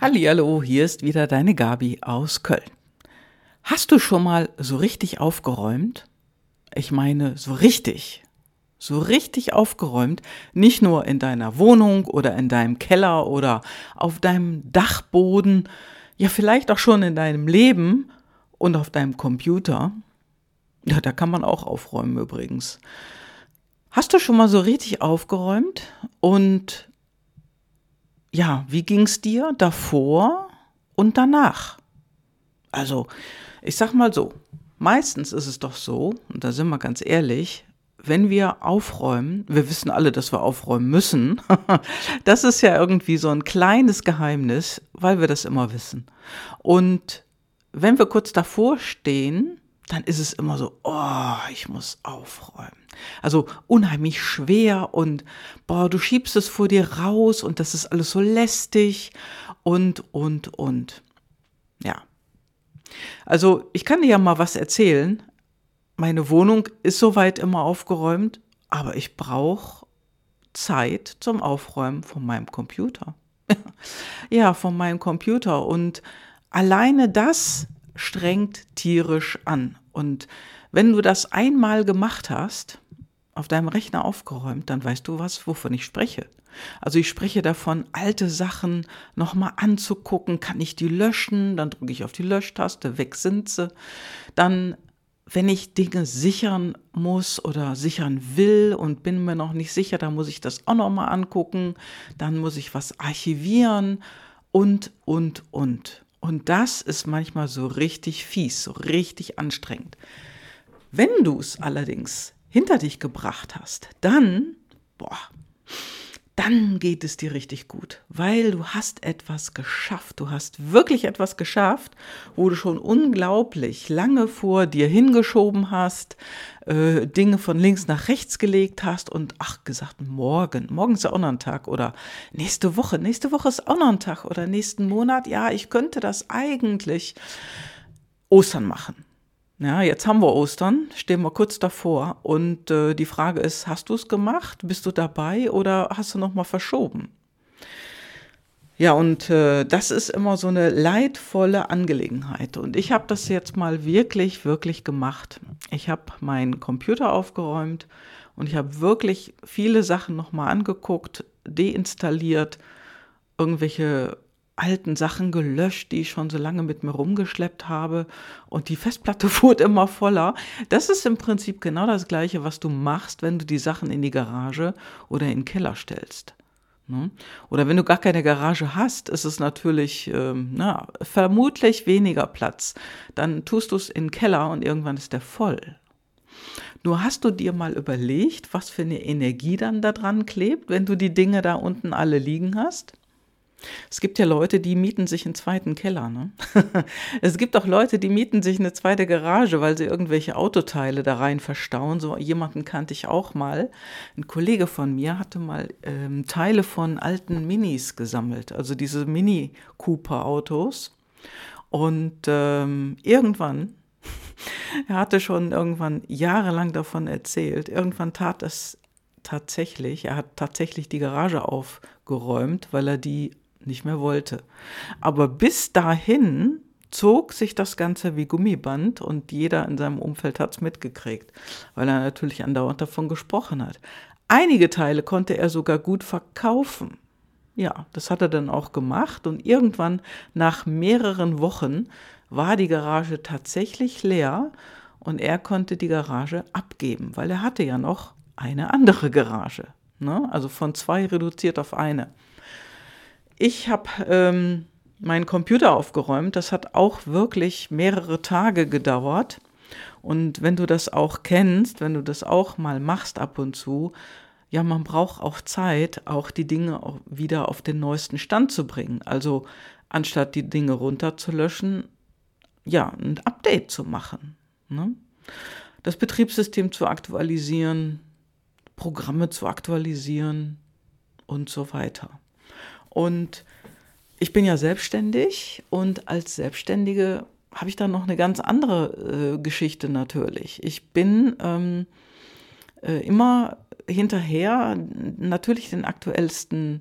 Hallihallo, hier ist wieder deine Gabi aus Köln. Hast du schon mal so richtig aufgeräumt? Ich meine, so richtig. So richtig aufgeräumt, nicht nur in deiner Wohnung oder in deinem Keller oder auf deinem Dachboden, ja vielleicht auch schon in deinem Leben und auf deinem Computer. Ja, da kann man auch aufräumen übrigens. Hast du schon mal so richtig aufgeräumt und ja, wie ging's dir davor und danach? Also, ich sag mal so, meistens ist es doch so, und da sind wir ganz ehrlich, wenn wir aufräumen, wir wissen alle, dass wir aufräumen müssen, das ist ja irgendwie so ein kleines Geheimnis, weil wir das immer wissen. Und wenn wir kurz davor stehen, dann ist es immer so, oh, ich muss aufräumen. Also unheimlich schwer und boah, du schiebst es vor dir raus und das ist alles so lästig und, und, und. Ja. Also ich kann dir ja mal was erzählen. Meine Wohnung ist soweit immer aufgeräumt, aber ich brauche Zeit zum Aufräumen von meinem Computer. ja, von meinem Computer. Und alleine das strengt tierisch an. Und wenn du das einmal gemacht hast, auf deinem Rechner aufgeräumt, dann weißt du was, wovon ich spreche. Also ich spreche davon, alte Sachen nochmal anzugucken, kann ich die löschen, dann drücke ich auf die Löschtaste, weg sind sie. Dann, wenn ich Dinge sichern muss oder sichern will und bin mir noch nicht sicher, dann muss ich das auch nochmal angucken, dann muss ich was archivieren und, und, und. Und das ist manchmal so richtig fies, so richtig anstrengend. Wenn du es allerdings hinter dich gebracht hast, dann, boah, dann geht es dir richtig gut, weil du hast etwas geschafft. Du hast wirklich etwas geschafft, wo du schon unglaublich lange vor dir hingeschoben hast, äh, Dinge von links nach rechts gelegt hast und ach gesagt, morgen, morgen ist auch noch ein Tag oder nächste Woche, nächste Woche ist auch noch ein Tag oder nächsten Monat, ja, ich könnte das eigentlich Ostern machen. Ja, jetzt haben wir Ostern, stehen wir kurz davor und äh, die Frage ist, hast du es gemacht? Bist du dabei oder hast du noch mal verschoben? Ja, und äh, das ist immer so eine leidvolle Angelegenheit. Und ich habe das jetzt mal wirklich, wirklich gemacht. Ich habe meinen Computer aufgeräumt und ich habe wirklich viele Sachen nochmal angeguckt, deinstalliert, irgendwelche alten Sachen gelöscht, die ich schon so lange mit mir rumgeschleppt habe. Und die Festplatte wurde immer voller. Das ist im Prinzip genau das Gleiche, was du machst, wenn du die Sachen in die Garage oder in den Keller stellst. Ne? Oder wenn du gar keine Garage hast, ist es natürlich ähm, na, vermutlich weniger Platz. Dann tust du es in den Keller und irgendwann ist der voll. Nur hast du dir mal überlegt, was für eine Energie dann da dran klebt, wenn du die Dinge da unten alle liegen hast? Es gibt ja Leute, die mieten sich einen zweiten Keller. Ne? es gibt auch Leute, die mieten sich eine zweite Garage, weil sie irgendwelche Autoteile da rein verstauen. So jemanden kannte ich auch mal. Ein Kollege von mir hatte mal ähm, Teile von alten Minis gesammelt, also diese Mini Cooper Autos. Und ähm, irgendwann, er hatte schon irgendwann jahrelang davon erzählt, irgendwann tat es tatsächlich, er hat tatsächlich die Garage aufgeräumt, weil er die nicht mehr wollte. Aber bis dahin zog sich das Ganze wie Gummiband und jeder in seinem Umfeld hat es mitgekriegt, weil er natürlich andauernd davon gesprochen hat. Einige Teile konnte er sogar gut verkaufen. Ja, das hat er dann auch gemacht und irgendwann nach mehreren Wochen war die Garage tatsächlich leer und er konnte die Garage abgeben, weil er hatte ja noch eine andere Garage. Ne? Also von zwei reduziert auf eine. Ich habe ähm, meinen Computer aufgeräumt. Das hat auch wirklich mehrere Tage gedauert. Und wenn du das auch kennst, wenn du das auch mal machst ab und zu, ja, man braucht auch Zeit, auch die Dinge auch wieder auf den neuesten Stand zu bringen. Also anstatt die Dinge runterzulöschen, ja, ein Update zu machen. Ne? Das Betriebssystem zu aktualisieren, Programme zu aktualisieren und so weiter. Und ich bin ja selbstständig und als Selbstständige habe ich dann noch eine ganz andere äh, Geschichte natürlich. Ich bin ähm, äh, immer hinterher natürlich den aktuellsten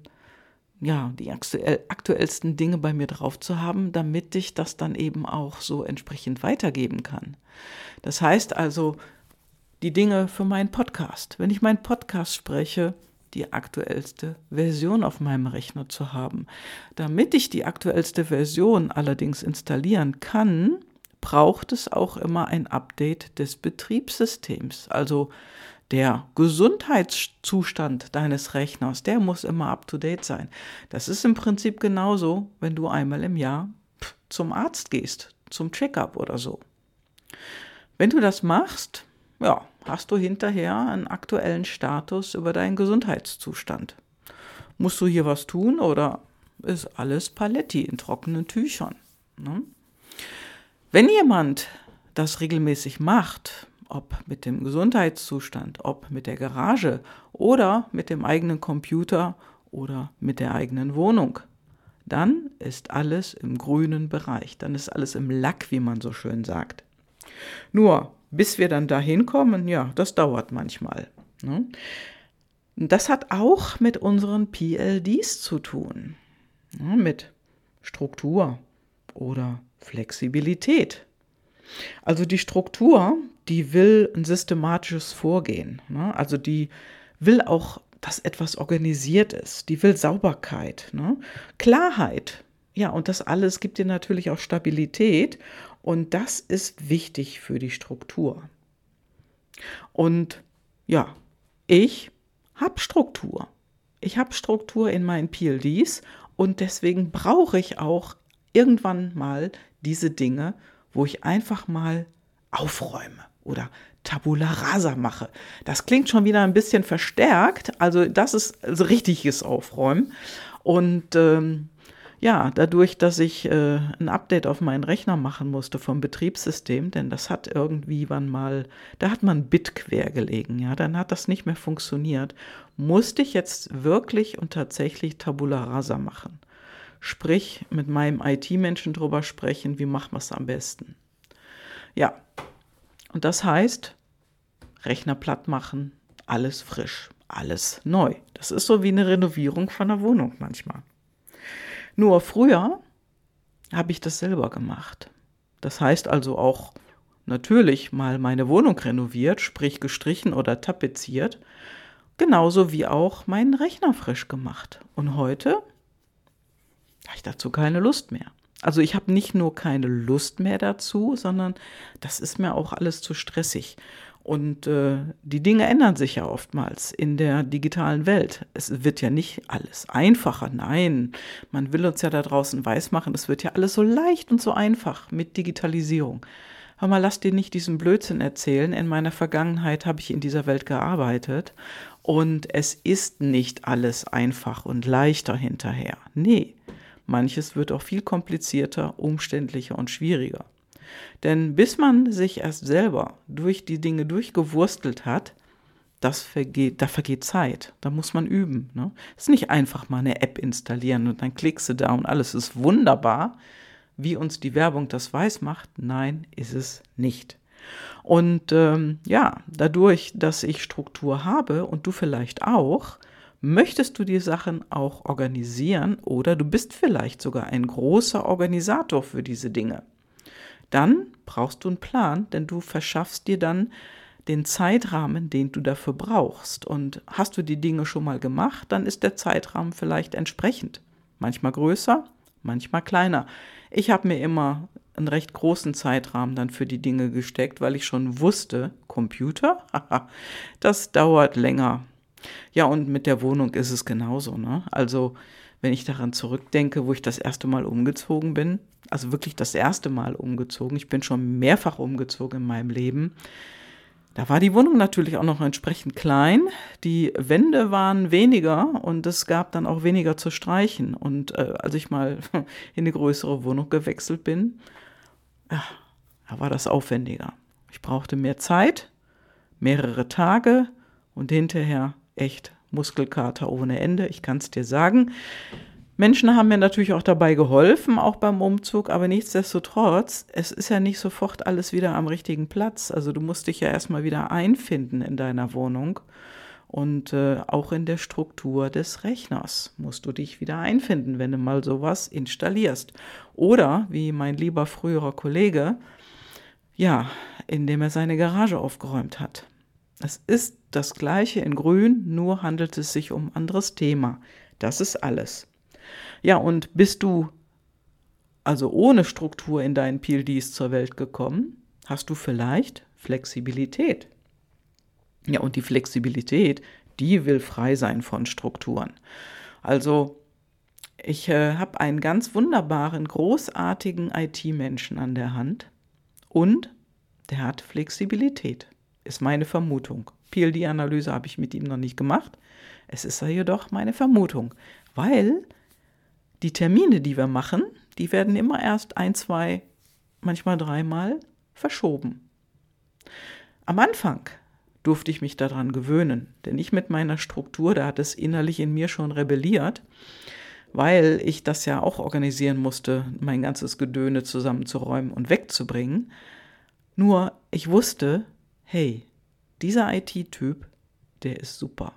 ja, die aktuell, aktuellsten Dinge bei mir drauf zu haben, damit ich das dann eben auch so entsprechend weitergeben kann. Das heißt also, die Dinge für meinen Podcast. Wenn ich meinen Podcast spreche, die aktuellste Version auf meinem Rechner zu haben. Damit ich die aktuellste Version allerdings installieren kann, braucht es auch immer ein Update des Betriebssystems. Also der Gesundheitszustand deines Rechners, der muss immer up-to-date sein. Das ist im Prinzip genauso, wenn du einmal im Jahr zum Arzt gehst, zum Checkup oder so. Wenn du das machst, ja, hast du hinterher einen aktuellen Status über deinen Gesundheitszustand. Musst du hier was tun oder ist alles Paletti in trockenen Tüchern? Ne? Wenn jemand das regelmäßig macht, ob mit dem Gesundheitszustand, ob mit der Garage oder mit dem eigenen Computer oder mit der eigenen Wohnung, dann ist alles im grünen Bereich, dann ist alles im Lack, wie man so schön sagt. Nur, bis wir dann dahin kommen, ja, das dauert manchmal. Ne? Das hat auch mit unseren PLDs zu tun, ne? mit Struktur oder Flexibilität. Also die Struktur, die will ein systematisches Vorgehen. Ne? Also die will auch, dass etwas organisiert ist. Die will Sauberkeit, ne? Klarheit. Ja, und das alles gibt dir natürlich auch Stabilität. Und das ist wichtig für die Struktur. Und ja, ich habe Struktur. Ich habe Struktur in meinen PLDs und deswegen brauche ich auch irgendwann mal diese Dinge, wo ich einfach mal aufräume oder Tabula rasa mache. Das klingt schon wieder ein bisschen verstärkt. Also das ist also richtiges Aufräumen. Und ähm, ja, dadurch, dass ich äh, ein Update auf meinen Rechner machen musste vom Betriebssystem, denn das hat irgendwie wann mal, da hat man Bit quer gelegen, ja, dann hat das nicht mehr funktioniert, musste ich jetzt wirklich und tatsächlich Tabula rasa machen. Sprich, mit meinem IT-Menschen drüber sprechen, wie machen wir es am besten. Ja, und das heißt, Rechner platt machen, alles frisch, alles neu. Das ist so wie eine Renovierung von einer Wohnung manchmal. Nur früher habe ich das selber gemacht. Das heißt also auch natürlich mal meine Wohnung renoviert, sprich gestrichen oder tapeziert, genauso wie auch meinen Rechner frisch gemacht. Und heute habe ich dazu keine Lust mehr. Also ich habe nicht nur keine Lust mehr dazu, sondern das ist mir auch alles zu stressig. Und äh, die Dinge ändern sich ja oftmals in der digitalen Welt. Es wird ja nicht alles einfacher. Nein, man will uns ja da draußen weismachen, es wird ja alles so leicht und so einfach mit Digitalisierung. Hör mal, lass dir nicht diesen Blödsinn erzählen. In meiner Vergangenheit habe ich in dieser Welt gearbeitet und es ist nicht alles einfach und leichter hinterher. Nee, Manches wird auch viel komplizierter, umständlicher und schwieriger. Denn bis man sich erst selber durch die Dinge durchgewurstelt hat, das vergeht, da vergeht Zeit. Da muss man üben. Ne? Es ist nicht einfach mal eine App installieren und dann klickst du da und alles ist wunderbar, wie uns die Werbung das weiß macht. Nein, ist es nicht. Und ähm, ja, dadurch, dass ich Struktur habe und du vielleicht auch, möchtest du die Sachen auch organisieren oder du bist vielleicht sogar ein großer Organisator für diese Dinge. Dann brauchst du einen Plan, denn du verschaffst dir dann den Zeitrahmen, den du dafür brauchst. Und hast du die Dinge schon mal gemacht, dann ist der Zeitrahmen vielleicht entsprechend. Manchmal größer, manchmal kleiner. Ich habe mir immer einen recht großen Zeitrahmen dann für die Dinge gesteckt, weil ich schon wusste, Computer, das dauert länger. Ja, und mit der Wohnung ist es genauso. Ne? Also, wenn ich daran zurückdenke, wo ich das erste Mal umgezogen bin, also wirklich das erste Mal umgezogen, ich bin schon mehrfach umgezogen in meinem Leben, da war die Wohnung natürlich auch noch entsprechend klein. Die Wände waren weniger und es gab dann auch weniger zu streichen. Und äh, als ich mal in eine größere Wohnung gewechselt bin, ja, da war das aufwendiger. Ich brauchte mehr Zeit, mehrere Tage und hinterher echt Muskelkater ohne Ende, ich kann es dir sagen. Menschen haben mir natürlich auch dabei geholfen, auch beim Umzug, aber nichtsdestotrotz, es ist ja nicht sofort alles wieder am richtigen Platz. Also du musst dich ja erstmal wieder einfinden in deiner Wohnung. Und äh, auch in der Struktur des Rechners musst du dich wieder einfinden, wenn du mal sowas installierst. Oder, wie mein lieber früherer Kollege, ja, indem er seine Garage aufgeräumt hat. Es ist das gleiche in Grün, nur handelt es sich um anderes Thema. Das ist alles. Ja, und bist du also ohne Struktur in deinen PLDs zur Welt gekommen, hast du vielleicht Flexibilität. Ja, und die Flexibilität, die will frei sein von Strukturen. Also ich äh, habe einen ganz wunderbaren, großartigen IT-Menschen an der Hand und der hat Flexibilität, ist meine Vermutung. PLD-Analyse habe ich mit ihm noch nicht gemacht. Es ist ja jedoch meine Vermutung, weil die Termine, die wir machen, die werden immer erst ein, zwei, manchmal dreimal verschoben. Am Anfang durfte ich mich daran gewöhnen. Denn ich mit meiner Struktur, da hat es innerlich in mir schon rebelliert, weil ich das ja auch organisieren musste, mein ganzes Gedöne zusammenzuräumen und wegzubringen. Nur ich wusste, hey, dieser IT-Typ, der ist super.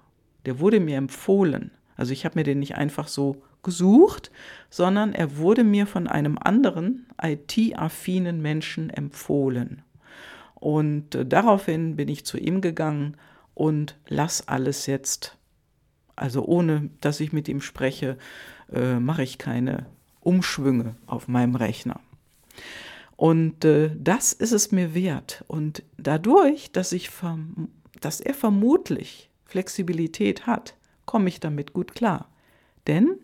Der wurde mir empfohlen. Also ich habe mir den nicht einfach so gesucht, sondern er wurde mir von einem anderen IT-affinen Menschen empfohlen. Und äh, daraufhin bin ich zu ihm gegangen und lass alles jetzt. Also ohne dass ich mit ihm spreche, äh, mache ich keine Umschwünge auf meinem Rechner. Und äh, das ist es mir wert. Und dadurch, dass, ich dass er vermutlich Flexibilität hat, komme ich damit gut klar. Denn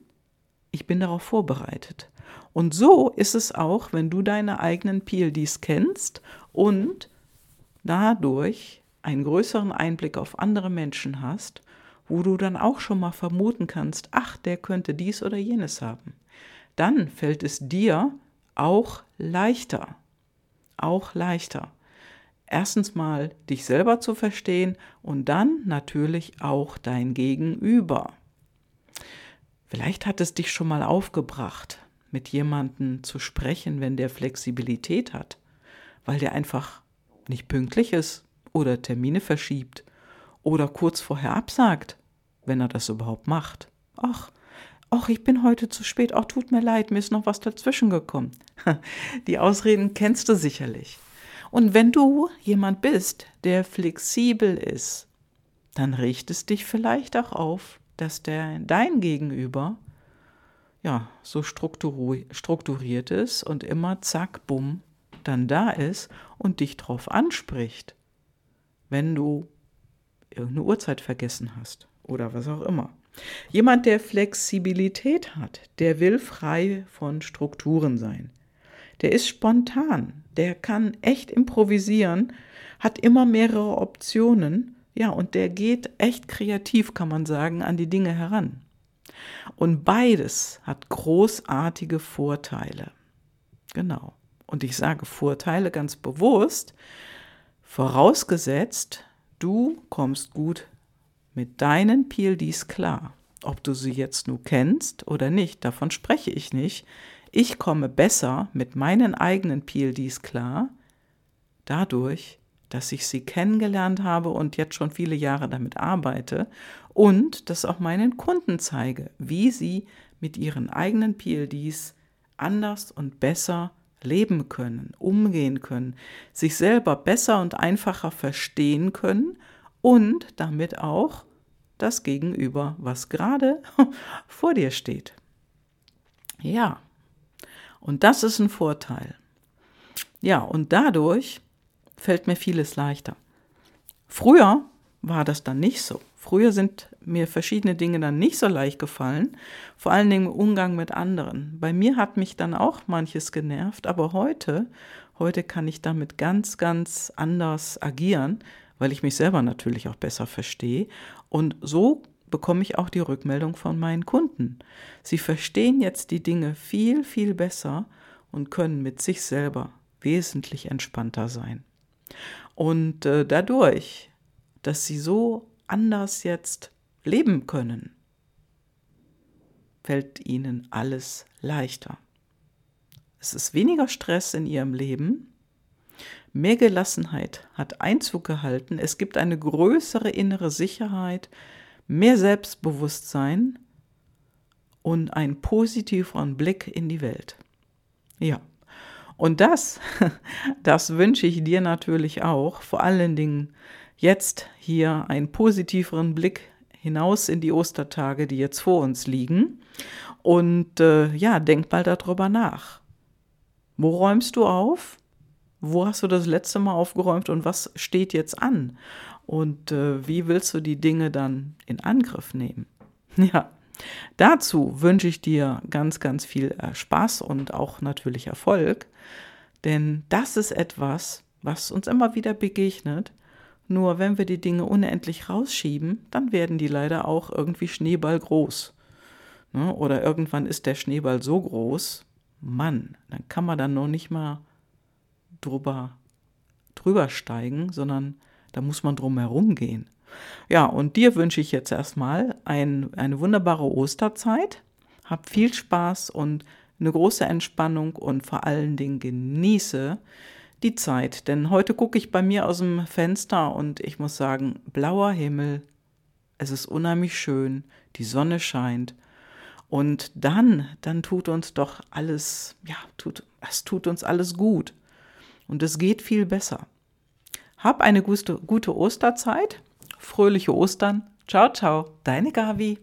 ich bin darauf vorbereitet. Und so ist es auch, wenn du deine eigenen PLDs kennst und dadurch einen größeren Einblick auf andere Menschen hast, wo du dann auch schon mal vermuten kannst, ach, der könnte dies oder jenes haben. Dann fällt es dir auch leichter, auch leichter. Erstens mal dich selber zu verstehen und dann natürlich auch dein Gegenüber. Vielleicht hat es dich schon mal aufgebracht, mit jemandem zu sprechen, wenn der Flexibilität hat, weil der einfach nicht pünktlich ist oder Termine verschiebt oder kurz vorher absagt, wenn er das überhaupt macht. Ach, ach, ich bin heute zu spät, ach, tut mir leid, mir ist noch was dazwischen gekommen. Die Ausreden kennst du sicherlich. Und wenn du jemand bist, der flexibel ist, dann riecht es dich vielleicht auch auf, dass der dein Gegenüber ja so strukturiert ist und immer zack, bumm, dann da ist und dich drauf anspricht, wenn du irgendeine Uhrzeit vergessen hast oder was auch immer. Jemand, der Flexibilität hat, der will frei von Strukturen sein. Der ist spontan, der kann echt improvisieren, hat immer mehrere Optionen, ja, und der geht echt kreativ, kann man sagen, an die Dinge heran. Und beides hat großartige Vorteile. Genau und ich sage Vorteile ganz bewusst, vorausgesetzt, du kommst gut mit deinen PLDs klar. Ob du sie jetzt nur kennst oder nicht, davon spreche ich nicht. Ich komme besser mit meinen eigenen PLDs klar, dadurch, dass ich sie kennengelernt habe und jetzt schon viele Jahre damit arbeite und das auch meinen Kunden zeige, wie sie mit ihren eigenen PLDs anders und besser leben können, umgehen können, sich selber besser und einfacher verstehen können und damit auch das Gegenüber, was gerade vor dir steht. Ja, und das ist ein Vorteil. Ja, und dadurch fällt mir vieles leichter. Früher war das dann nicht so. Früher sind mir verschiedene Dinge dann nicht so leicht gefallen, vor allen Dingen im Umgang mit anderen. Bei mir hat mich dann auch manches genervt, aber heute, heute kann ich damit ganz, ganz anders agieren, weil ich mich selber natürlich auch besser verstehe. Und so bekomme ich auch die Rückmeldung von meinen Kunden. Sie verstehen jetzt die Dinge viel, viel besser und können mit sich selber wesentlich entspannter sein. Und äh, dadurch, dass sie so anders jetzt leben können, fällt ihnen alles leichter. Es ist weniger Stress in ihrem Leben Mehr Gelassenheit hat Einzug gehalten. Es gibt eine größere innere Sicherheit, mehr Selbstbewusstsein und einen positiveren Blick in die Welt. Ja. Und das, das wünsche ich dir natürlich auch, vor allen Dingen jetzt hier einen positiveren Blick hinaus in die Ostertage, die jetzt vor uns liegen. Und äh, ja, denk mal darüber nach. Wo räumst du auf? Wo hast du das letzte Mal aufgeräumt und was steht jetzt an? Und äh, wie willst du die Dinge dann in Angriff nehmen? Ja, dazu wünsche ich dir ganz, ganz viel äh, Spaß und auch natürlich Erfolg, denn das ist etwas, was uns immer wieder begegnet. Nur wenn wir die Dinge unendlich rausschieben, dann werden die leider auch irgendwie Schneeball groß. Ne? Oder irgendwann ist der Schneeball so groß, Mann, dann kann man dann noch nicht mal drüber, drüber steigen, sondern da muss man drum herum gehen. Ja, und dir wünsche ich jetzt erstmal ein, eine wunderbare Osterzeit. Hab viel Spaß und eine große Entspannung und vor allen Dingen genieße die Zeit. Denn heute gucke ich bei mir aus dem Fenster und ich muss sagen, blauer Himmel, es ist unheimlich schön, die Sonne scheint. Und dann, dann tut uns doch alles, ja, tut, es tut uns alles gut. Und es geht viel besser. Hab eine gute, Osterzeit, fröhliche Ostern. Ciao, ciao, deine Gavi.